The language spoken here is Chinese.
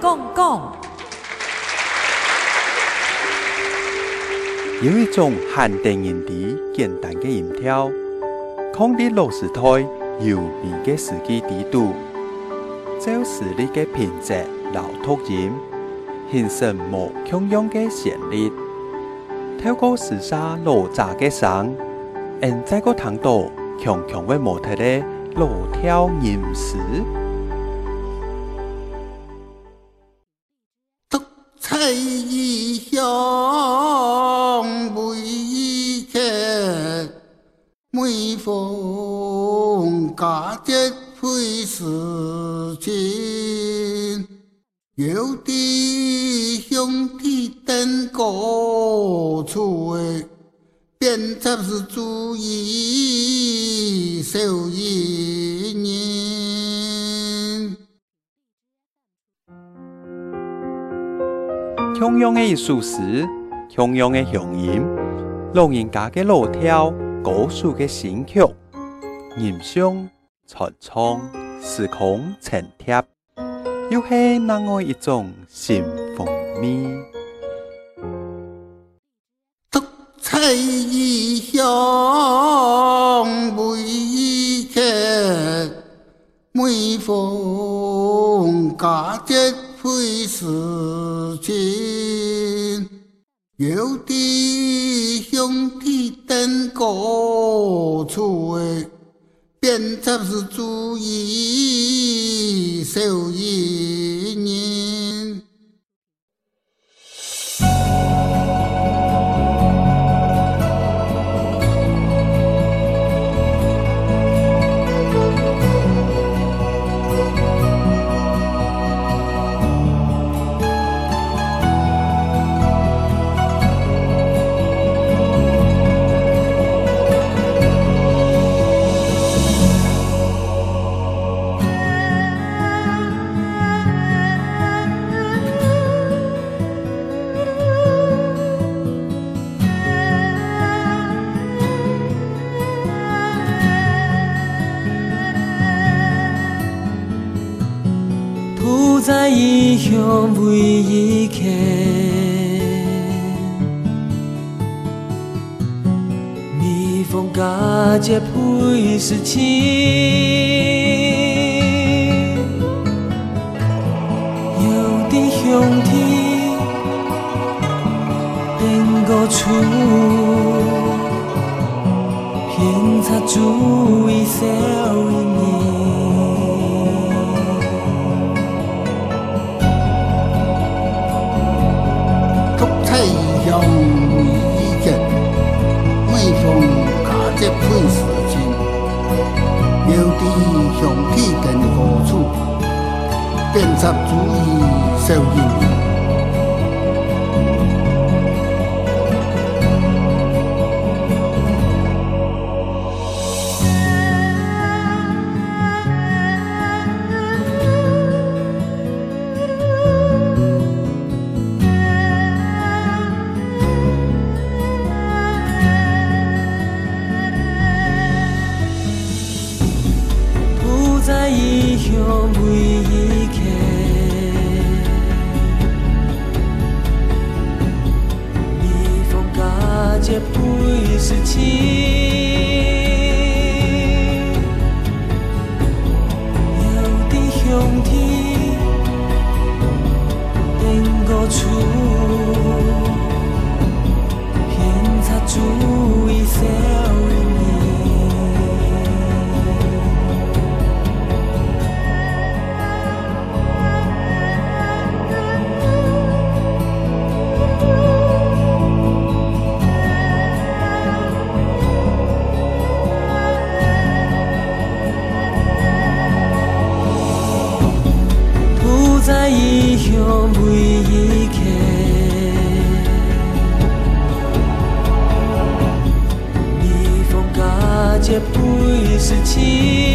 讲讲。有一种限定音的简单的音调，抗的老师台有名的司机地度，就是你的品质老突音，形成无穷样的旋律，透过时沙老杂的声，现在个听到强强的模特的老跳吟诗。逢佳节倍思亲。有弟兄弟登高处诶，便才是注意受一年。同样的艺术诗，同样的乡音，老人家的老调，歌手的新曲，吟诵、传唱，时空层贴，又是那样一种新风味。独彩异乡未客，每逢佳节倍思亲。有弟兄弟登高处鞭策是主意受一不在异乡为伊客，蜜蜂佳节配是亲。有弟兄弟变个处，偏插注意小年。佳节倍思亲。有弟兄弟登高处，便插主意受一乡为伊客，蜜蜂佳节配是亲。有弟兄弟变个处，情。